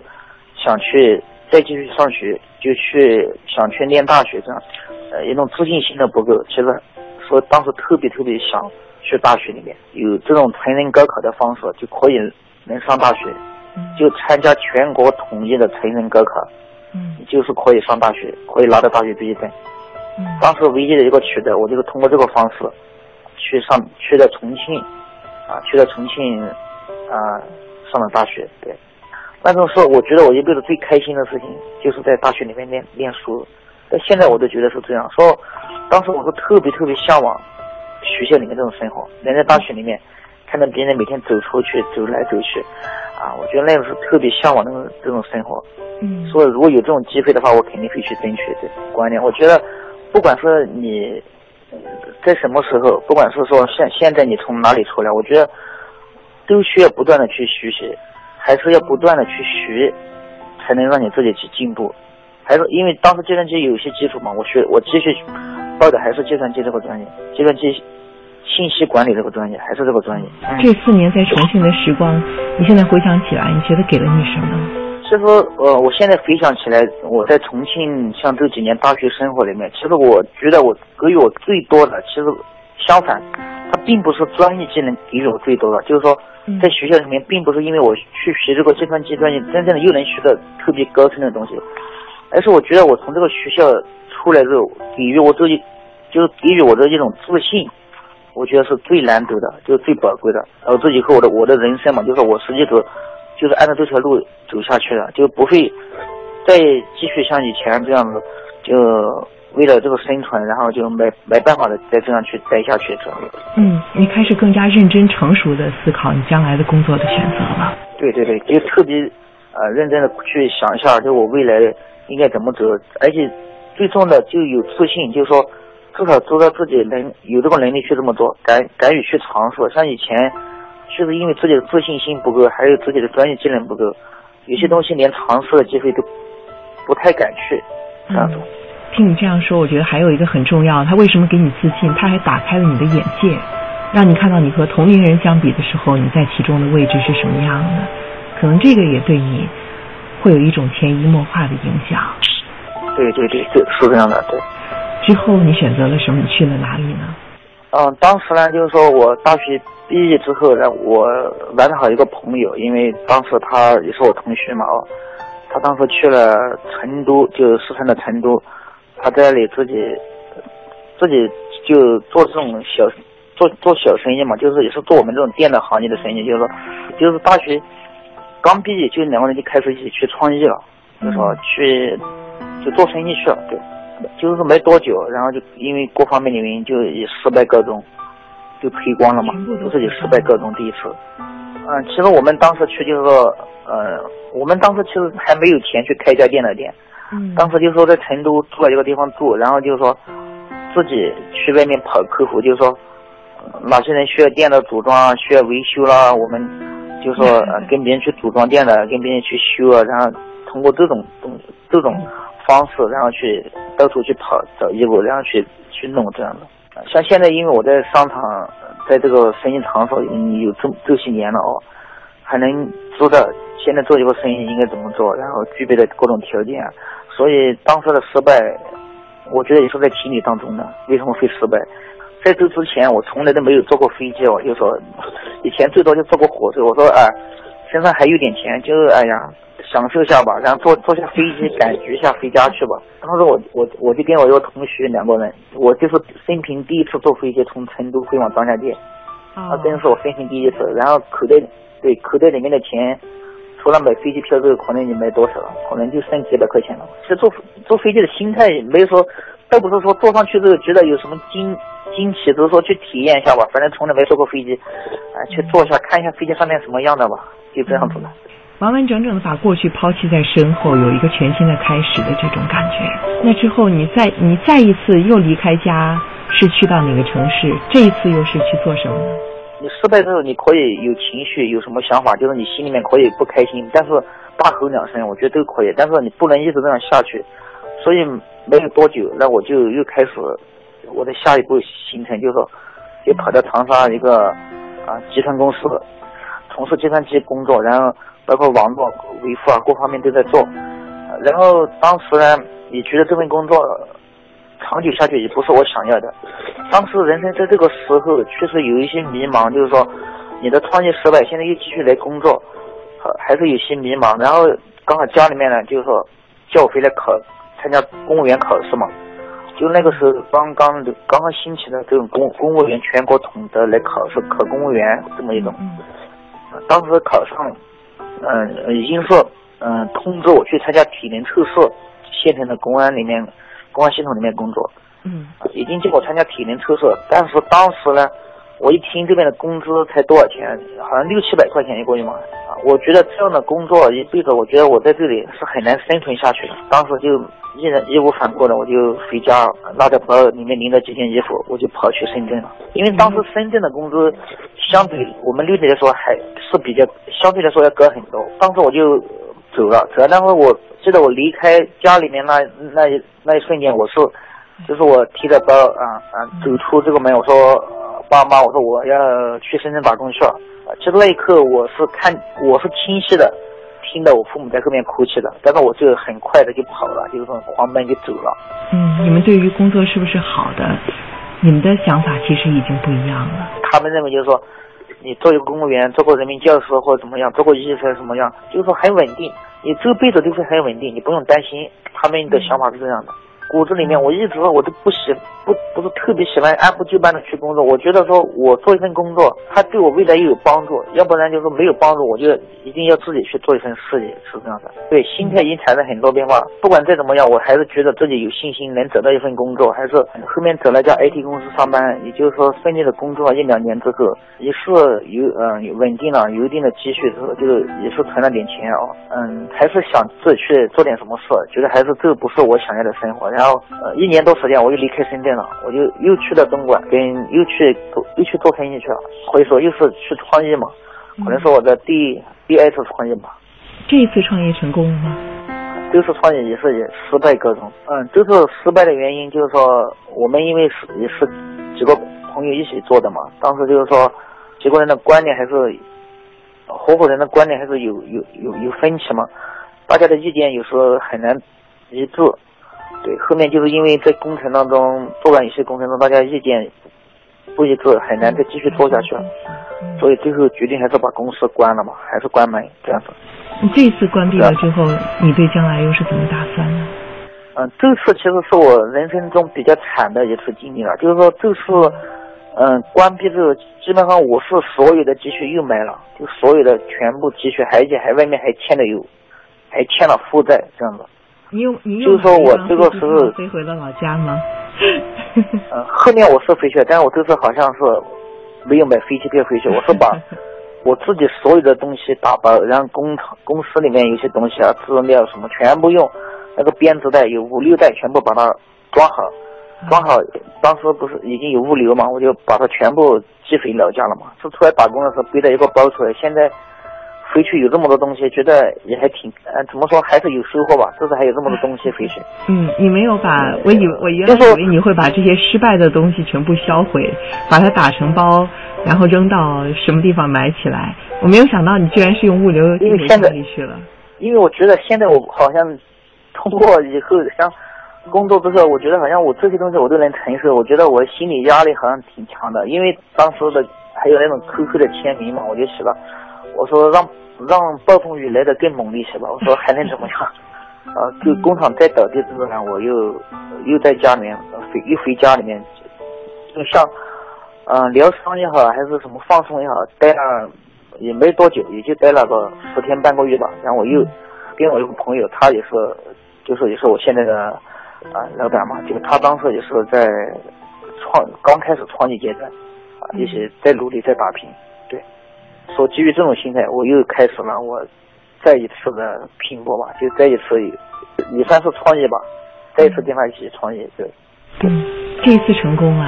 想去再继续上学，就去想去念大学这样。呃，一种自信心的不够，其实说当时特别特别想去大学里面有这种成人高考的方式，就可以能上大学，就参加全国统一的成人高考。嗯，就是可以上大学，可以拿到大学毕业证。嗯，当时唯一的一个渠道，我就是通过这个方式去上，去了重庆，啊，去了重庆，啊，上了大学。对，那种说，我觉得我一辈子最开心的事情，就是在大学里面念念书。到现在我都觉得是这样。说，当时我是特别特别向往学校里面这种生活，能在大学里面看到别人每天走出去，走来走去。啊，我觉得那个时候特别向往那种这种生活，嗯，所以如果有这种机会的话，我肯定会去争取这观念。我觉得，不管是你在什么时候，不管是说现现在你从哪里出来，我觉得都需要不断的去学习，还是要不断的去学，才能让你自己去进步。还是因为当时计算机有些基础嘛，我学我继续报的还是计算机这个专业，计算机。信息管理这个专业还是这个专业。这四年在重庆的时光，你现在回想起来，你觉得给了你什么？其实，呃，我现在回想起来，我在重庆像这几年大学生活里面，其实我觉得我给予我最多的，其实相反，它并不是专业技能给予我最多的，就是说，在学校里面，并不是因为我去学这个计算机专业，真正的又能学到特别高深的东西，而是我觉得我从这个学校出来之后，给予我自己，就是给予我的一种自信。我觉得是最难得的，就是最宝贵的。然后这以后我的我的人生嘛，就是我实际走，就是按照这条路走下去了，就不会再继续像以前这样子，就为了这个生存，然后就没没办法的再这样去待下去这样。嗯，你开始更加认真成熟的思考你将来的工作的选择了。对对对，就特别呃认真的去想一下，就我未来应该怎么走，而且最重要的就有自信，就是说至少知道自己能有这个能力去这么做，敢敢于去尝试。像以前，确实因为自己的自信心不够，还有自己的专业技能不够，有些东西连尝试的机会都不太敢去这样子。听你这样说，我觉得还有一个很重要，他为什么给你自信？他还打开了你的眼界，让你看到你和同龄人相比的时候，你在其中的位置是什么样的。可能这个也对你会有一种潜移默化的影响。对对对，对，是这样的。对。之后你选择了什么？去了哪里呢？嗯，当时呢，就是说我大学毕业之后，呢，我玩的好一个朋友，因为当时他也是我同学嘛，哦，他当时去了成都，就是四川的成都。他在那里自己自己就做这种小做做小生意嘛，就是也是做我们这种电的行业的生意，就是说，就是大学刚毕业就两个人就开始一起去创业了，就说去就做生意去了，对，就是说没多久，然后就因为各方面的原因就以失败告终，就赔光了嘛，都是以失败告终第一次。嗯，其实我们当时去就是说，呃，我们当时其实还没有钱去开家电脑店。当时就说在成都租了一个地方住，然后就是说自己去外面跑客户，就是说哪些人需要电的组装、需要维修啦，我们就说 跟别人去组装电的，跟别人去修啊，然后通过这种东这种方式，然后去到处去跑找业务，然后去去弄这样的。像现在因为我在商场，在这个生意场所已经有这这些年了哦，还能知道现在做一个生意应该怎么做，然后具备的各种条件。所以当时的失败，我觉得也是在情理当中的。为什么会失败？在这之前，我从来都没有坐过飞机哦，就说 以前最多就坐过火车。我说哎，身上还有点钱，就是哎呀享受一下吧，然后坐坐下飞机感觉一下回家去吧。当时我我我就跟我一个同学两个人，我就是生平第一次坐飞机从成都飞往张家界，啊，真是我生平第一次。然后口袋对口袋里面的钱。除了买飞机票之后，可能也没多少了，可能就剩几百块钱了。其实坐坐飞机的心态没有说，倒不是说坐上去之后觉得有什么惊惊奇，只是说去体验一下吧。反正从来没坐过飞机，啊，去坐一下看一下飞机上面什么样的吧，就这样子了。完完整整的把过去抛弃在身后，有一个全新的开始的这种感觉。那之后你再你再一次又离开家，是去到哪个城市？这一次又是去做什么呢？你失败之后，你可以有情绪，有什么想法，就是你心里面可以不开心，但是大吼两声，我觉得都可以。但是你不能一直这样下去。所以没有多久，那我就又开始我的下一步行程，就是说，就跑到长沙一个啊集团公司，从事计算机工作，然后包括网络维护啊各方面都在做。然后当时呢，也觉得这份工作。长久下去也不是我想要的。当时人生在这个时候确实有一些迷茫，就是说你的创业失败，现在又继续来工作，还是有些迷茫。然后刚好家里面呢，就是说叫我回来考参加公务员考试嘛。就那个时候刚刚刚刚兴起的这种公公务员全国统的来考试考公务员这么一种。当时考上，嗯，已经是嗯通知我去参加体能测试，县城的公安里面。公安系统里面工作，嗯，已经叫我参加体能测试，但是当时呢，我一听这边的工资才多少钱，好像六七百块钱一个月嘛，啊，我觉得这样的工作一辈子，我觉得我在这里是很难生存下去的。当时就毅然义无反顾的，我就回家，拉着包里面拎着几件衣服，我就跑去深圳了。因为当时深圳的工资相比我们六点来说还是比较相对来说要高很多。当时我就走了，走了，然后我。记得我离开家里面那那一那一瞬间，我是，就是我提着包啊啊走出这个门，我说爸妈，我说我要去深圳打工去了。其实那一刻我是看我是清晰的听到我父母在后面哭泣的，但是我就很快的就跑了，就是说狂奔就走了。嗯，你们对于工作是不是好的？你们的想法其实已经不一样了。他们认为就是说，你做一个公务员，做过人民教师或者怎么样，做过医生什么样，就是说很稳定。你这辈子都会很稳定，你不用担心。他们的想法是这样的。骨子里面，我一直我都不喜不不是特别喜欢按部就班的去工作。我觉得说我做一份工作，它对我未来又有帮助，要不然就是没有帮助，我就一定要自己去做一份事业，是这样的。对，心态已经产生很多变化。不管再怎么样，我还是觉得自己有信心能找到一份工作。还是后面找了家 IT 公司上班，也就是说顺利的工作了一两年之后，也是有嗯稳定了，有一定的积蓄之后，就是也是存了点钱啊。嗯，还是想自己去做点什么事，觉得还是这不是我想要的生活。然后呃一年多时间，我又离开深圳了，我就又去了东莞，跟又去做又去做生意去了。所以说又是去创业嘛，可能是我的第第二次创业吧。这一次创业成功了吗？这次创业也是也失败各种。嗯，这次失败的原因就是说，我们因为是也是几个朋友一起做的嘛，当时就是说几个人的观念还是合伙人的观念还是有有有有分歧嘛，大家的意见有时候很难一致。对，后面就是因为在工程当中做完一些工程中，大家意见不一致，很难再继续做下去了，所以最后决定还是把公司关了嘛，还是关门这样子。你这次关闭了之后，你对将来又是怎么打算呢？嗯，这次其实是我人生中比较惨的一次经历了，就是说这次，嗯，关闭之后，基本上我是所有的积蓄又没了，就所有的全部积蓄，而且还外面还欠的有，还欠了负债这样子。你有你就是说我这个时候飞回了老家吗？嗯，后面我是回去了，但是我这次好像是没有买飞机票回去，我是把 我自己所有的东西打包，然后工厂公司里面有些东西啊资料什么全部用那个编织袋有五六袋全部把它装好，装好，当时不是已经有物流嘛，我就把它全部寄回老家了嘛。是出来打工的时候背了一个包出来，现在。回去有这么多东西，觉得也还挺，呃，怎么说还是有收获吧。至少还有这么多东西回去。嗯，你没有把，我以为我原来以为你会把这些失败的东西全部销毁，把它打成包，然后扔到什么地方埋起来。我没有想到你居然是用物流因为现在去了。因为我觉得现在我好像通过以后像工作之后，我觉得好像我这些东西我都能承受。我觉得我心理压力好像挺强的，因为当时的还有那种 QQ 的签名嘛，我就写了。我说让让暴风雨来的更猛烈些吧。我说还能怎么样？啊，就工厂再倒闭之后呢，我又又在家里面回又回家里面，就像嗯疗伤也好，还是什么放松也好，待了也没多久，也就待了个十天半个月吧。然后我又跟我一个朋友，他也是就是也是我现在的啊老板嘛，就他当时也是在创刚开始创业阶段啊，一起在努力在打拼。说基于这种心态，我又开始了我再一次的拼搏吧，就再一次也算是创业吧，再一次跟他一起创业，对。嗯，这一次成功了。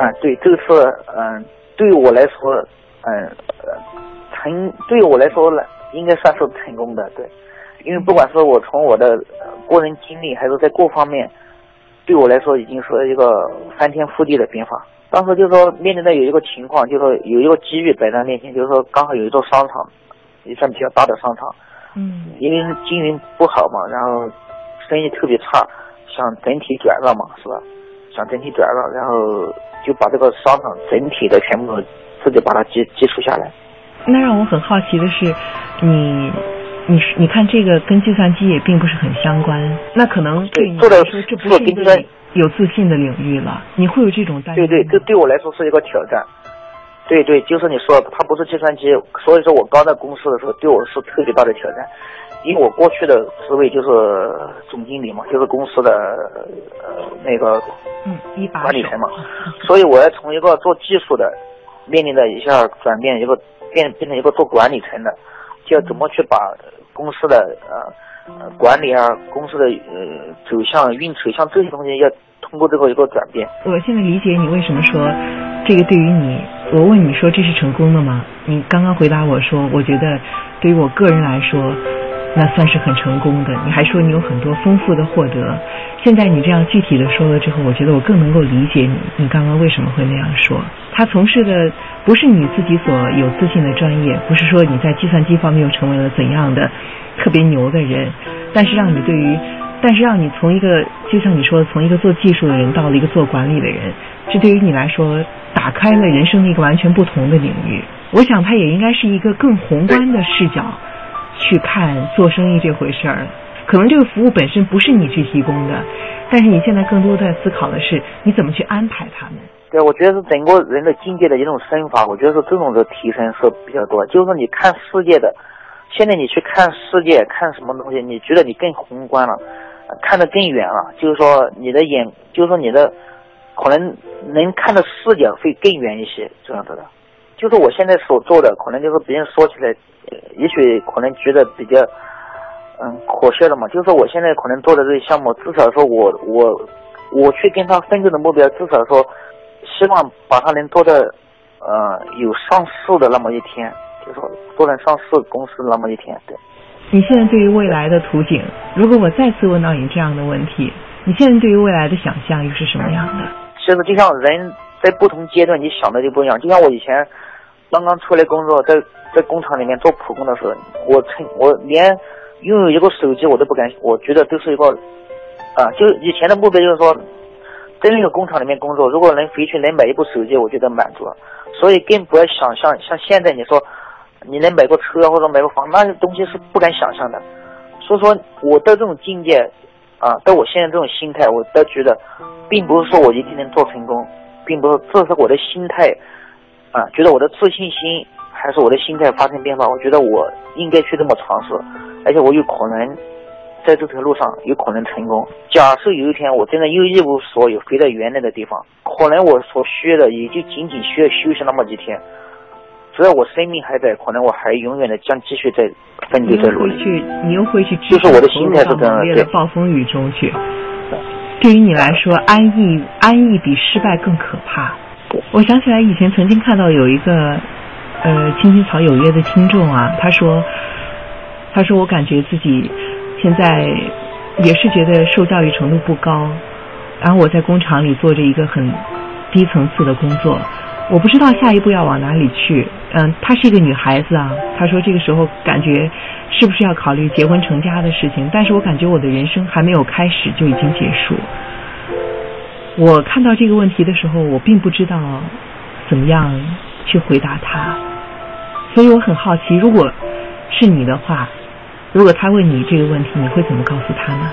啊，对，这次嗯，对于我来说，嗯，成对于我来说呢，应该算是成功的，对。因为不管是我从我的个人经历，还是在各方面，对我来说已经是一个翻天覆地的变化。当时就是说面临的有一个情况，就是说有一个机遇摆在面前，就是说刚好有一座商场，也算比较大的商场，嗯，因为经营不好嘛，然后生意特别差，想整体转让嘛，是吧？想整体转让，然后就把这个商场整体的全部自己把它接接触下来。那让我很好奇的是，你，你你看这个跟计算机也并不是很相关，那可能对你来说这不是一个。有自信的领域了，你会有这种担心？对对，这对我来说是一个挑战。对对，就是你说的，它不是计算机，所以说我刚在公司的时候，对我是特别大的挑战。因为我过去的职位就是总经理嘛，就是公司的呃那个嗯管理层嘛，所以我要从一个做技术的，面临的一下转变，一个变变成一个做管理层的，就要怎么去把公司的呃。管理啊，公司的呃走向、运筹，像这些东西要通过这个一个转变。我现在理解你为什么说这个对于你，我问你说这是成功的吗？你刚刚回答我说，我觉得对于我个人来说，那算是很成功的。你还说你有很多丰富的获得。现在你这样具体的说了之后，我觉得我更能够理解你。你刚刚为什么会那样说？他从事的不是你自己所有自信的专业，不是说你在计算机方面又成为了怎样的。特别牛的人，但是让你对于，但是让你从一个就像你说的，从一个做技术的人到了一个做管理的人，这对于你来说打开了人生的一个完全不同的领域。我想他也应该是一个更宏观的视角去看做生意这回事儿。可能这个服务本身不是你去提供的，但是你现在更多的思考的是你怎么去安排他们。对，我觉得是整个人的境界的一种升华。我觉得是这种的提升是比较多。就是说，你看世界的，现在你去看世界，看什么东西，你觉得你更宏观了，看得更远了。就是说，你的眼，就是说你的可能能看的视角会更远一些，这样子的。就是我现在所做的，可能就是别人说起来，也许可能觉得比较嗯可笑的嘛。就是说，我现在可能做的这些项目，至少说我我我去跟他奋斗的目标，至少说。希望把它能做到，呃，有上市的那么一天，就说做能上市公司那么一天。对。你现在对于未来的图景，如果我再次问到你这样的问题，你现在对于未来的想象又是什么样的？其实就像人在不同阶段，你想的就不一样。就像我以前刚刚出来工作，在在工厂里面做普工的时候，我曾我连拥有一个手机我都不敢，我觉得都是一个啊，就以前的目标就是说。在那个工厂里面工作，如果能回去能买一部手机，我觉得满足了。所以更不要想象像现在你说，你能买个车或者买个房，那些东西是不敢想象的。所以说，我的这种境界，啊，到我现在这种心态，我都觉得，并不是说我一定能做成功，并不是这是我的心态，啊，觉得我的自信心还是我的心态发生变化。我觉得我应该去这么尝试，而且我有可能。在这条路上有可能成功。假设有一天我真的又一无所有，回到原来的地方，可能我所需要的也就仅仅需要休息那么几天。只要我生命还在，可能我还永远的将继续在奋斗在努力。去，你又会去，就是我的心态是这样的，暴风雨中去。对于你来说，安逸安逸比失败更可怕。我想起来以前曾经看到有一个呃青青草有约的听众啊，他说，他说我感觉自己。现在也是觉得受教育程度不高，然后我在工厂里做着一个很低层次的工作，我不知道下一步要往哪里去。嗯，她是一个女孩子啊，她说这个时候感觉是不是要考虑结婚成家的事情？但是我感觉我的人生还没有开始就已经结束。我看到这个问题的时候，我并不知道怎么样去回答她，所以我很好奇，如果是你的话。如果他问你这个问题，你会怎么告诉他呢？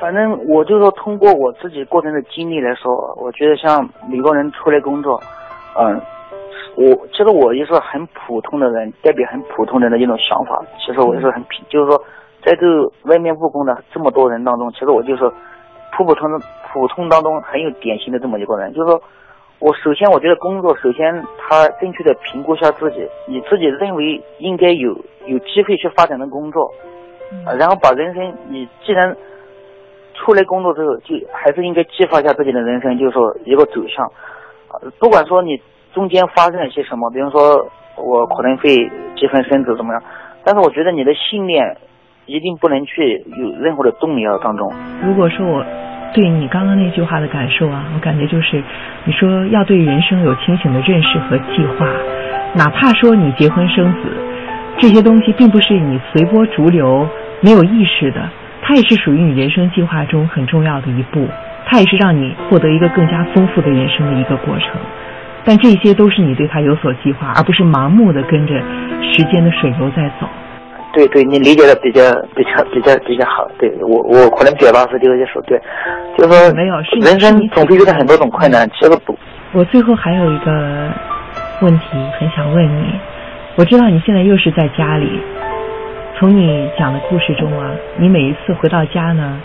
反正我就说，通过我自己过程的经历来说，我觉得像每个人出来工作，嗯，我其实我也是很普通的人，代表很普通人的一种想法。其实我也是很平，就是说，在这外面务工的这么多人当中，其实我就是普普通通、普通当中很有典型的这么一个人。就是说，我首先我觉得工作，首先他正确的评估一下自己，你自己认为应该有。有机会去发展的工作，啊，然后把人生，你既然出来工作之后，就还是应该计划一下自己的人生，就是说一个走向，啊，不管说你中间发生了些什么，比如说我可能会结婚生子怎么样，但是我觉得你的信念一定不能去有任何的动摇当中。如果说我对你刚刚那句话的感受啊，我感觉就是，你说要对人生有清醒的认识和计划，哪怕说你结婚生子。这些东西并不是你随波逐流、没有意识的，它也是属于你人生计划中很重要的一步，它也是让你获得一个更加丰富的人生的一个过程。但这些都是你对它有所计划，而不是盲目的跟着时间的水流在走。对对，你理解的比较比较比较比较好。对我我可能表达是这个意思，对，就是说没有，是人生总会遇到很多种困难，其实不。我最后还有一个问题很想问你。我知道你现在又是在家里。从你讲的故事中啊，你每一次回到家呢，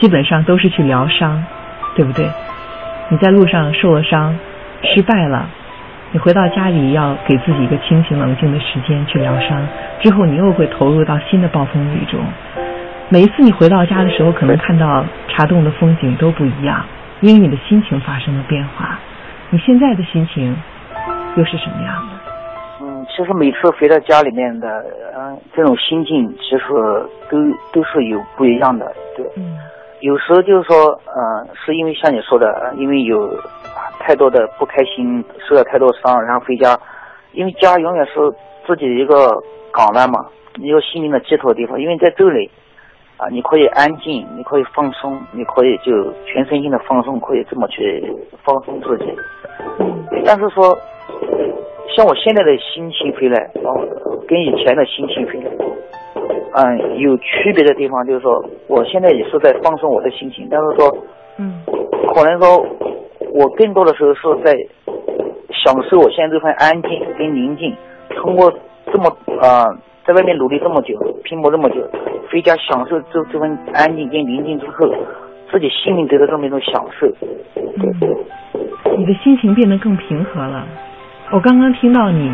基本上都是去疗伤，对不对？你在路上受了伤，失败了，你回到家里要给自己一个清醒冷静的时间去疗伤，之后你又会投入到新的暴风雨中。每一次你回到家的时候，可能看到茶洞的风景都不一样，因为你的心情发生了变化。你现在的心情又是什么样的？嗯其实每次回到家里面的，嗯，这种心境其实都都是有不一样的，对。嗯。有时候就是说，嗯，是因为像你说的，因为有太多的不开心，受了太多伤，然后回家，因为家永远是自己的一个港湾嘛，一个心灵的寄托地方。因为在这里，啊，你可以安静，你可以放松，你可以就全身心的放松，可以这么去放松自己。但是说。像我现在的心情回来，哦，跟以前的心情回来，嗯，有区别的地方就是说，我现在也是在放松我的心情，但是说，嗯，可能说，我更多的时候是在享受我现在这份安静跟宁静。通过这么啊，在外面努力这么久，拼搏这么久，回家享受这这份安静跟宁静之后，自己心灵得到这么一种享受。嗯，你的心情变得更平和了。我刚刚听到你。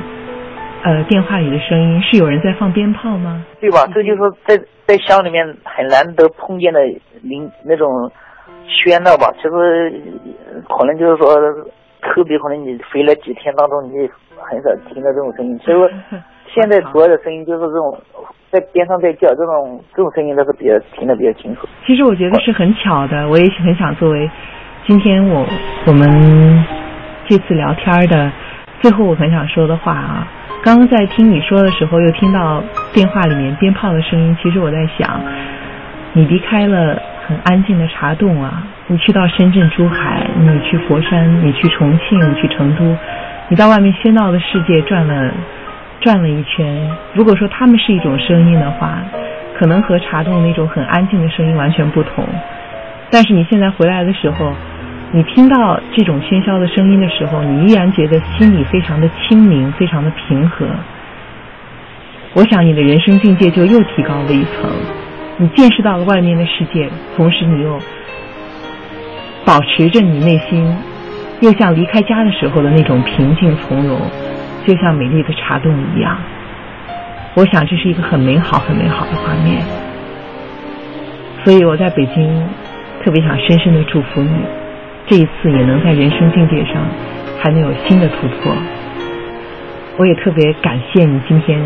呃，电话里的声音是有人在放鞭炮吗？对吧？这就是在在乡里面很难得碰见的林那种喧闹吧。其实可能就是说，特别可能你回来几天当中，你很少听到这种声音。所以说现在主要的声音就是这种在边上在叫，这种这种声音都是比较听得比较清楚。其实我觉得是很巧的，我也很想作为今天我我们这次聊天的最后我很想说的话啊。刚刚在听你说的时候，又听到电话里面鞭炮的声音。其实我在想，你离开了很安静的茶洞啊，你去到深圳、珠海，你去佛山，你去重庆，你去成都，你到外面喧闹的世界转了转了一圈。如果说他们是一种声音的话，可能和茶洞那种很安静的声音完全不同。但是你现在回来的时候。你听到这种喧嚣的声音的时候，你依然觉得心里非常的清明，非常的平和。我想你的人生境界就又提高了一层，你见识到了外面的世界，同时你又保持着你内心又像离开家的时候的那种平静从容，就像美丽的茶洞一样。我想这是一个很美好、很美好的画面。所以我在北京特别想深深的祝福你。这一次也能在人生境界上还能有新的突破，我也特别感谢你今天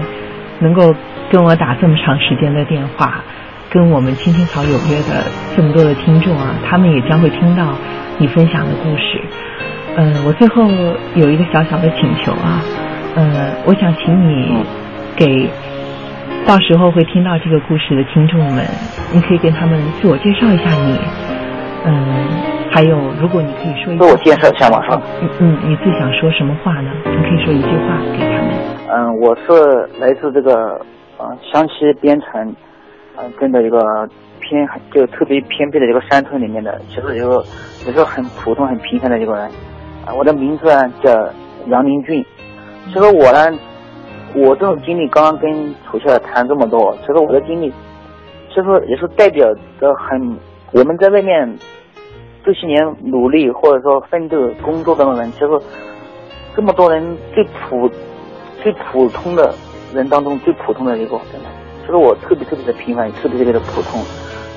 能够跟我打这么长时间的电话，跟我们青青草有约的这么多的听众啊，他们也将会听到你分享的故事。嗯，我最后有一个小小的请求啊，嗯，我想请你给到时候会听到这个故事的听众们，你可以跟他们自我介绍一下你，嗯。还有，如果你可以说一，自我介绍一下嘛，是吧？嗯嗯，你最想说什么话呢？你可以说一句话给他们。嗯，我是来自这个呃湘西边城，呃，跟着一个偏就特别偏僻的一个山村里面的，其实一个也是很普通、很平凡的一个人。啊，我的名字呢叫杨林俊。其实我呢，我这种经历刚刚跟楚笑谈这么多，其实我的经历，其实也是代表着很我们在外面。这些年努力或者说奋斗工作的人，其实这么多人最普最普通的人当中最普通的一个，真的。其实我特别特别的平凡，也特别特别的普通。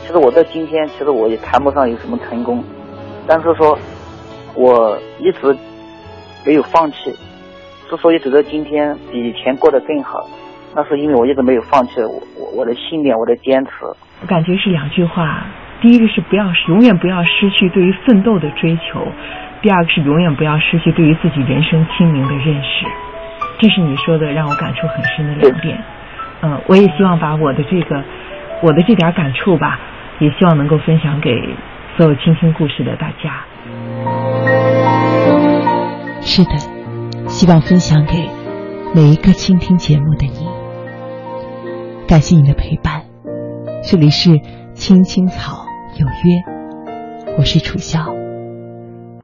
其实我在今天，其实我也谈不上有什么成功，但是说，我一直没有放弃。之所以走到今天，比以前过得更好，那是因为我一直没有放弃我我我的信念，我的坚持。我感觉是两句话。第一个是不要永远不要失去对于奋斗的追求，第二个是永远不要失去对于自己人生清明的认识。这是你说的让我感触很深的两点。嗯，我也希望把我的这个我的这点感触吧，也希望能够分享给所有倾听故事的大家。是的，希望分享给每一个倾听节目的你。感谢你的陪伴，这里是青青草。有约，我是楚笑。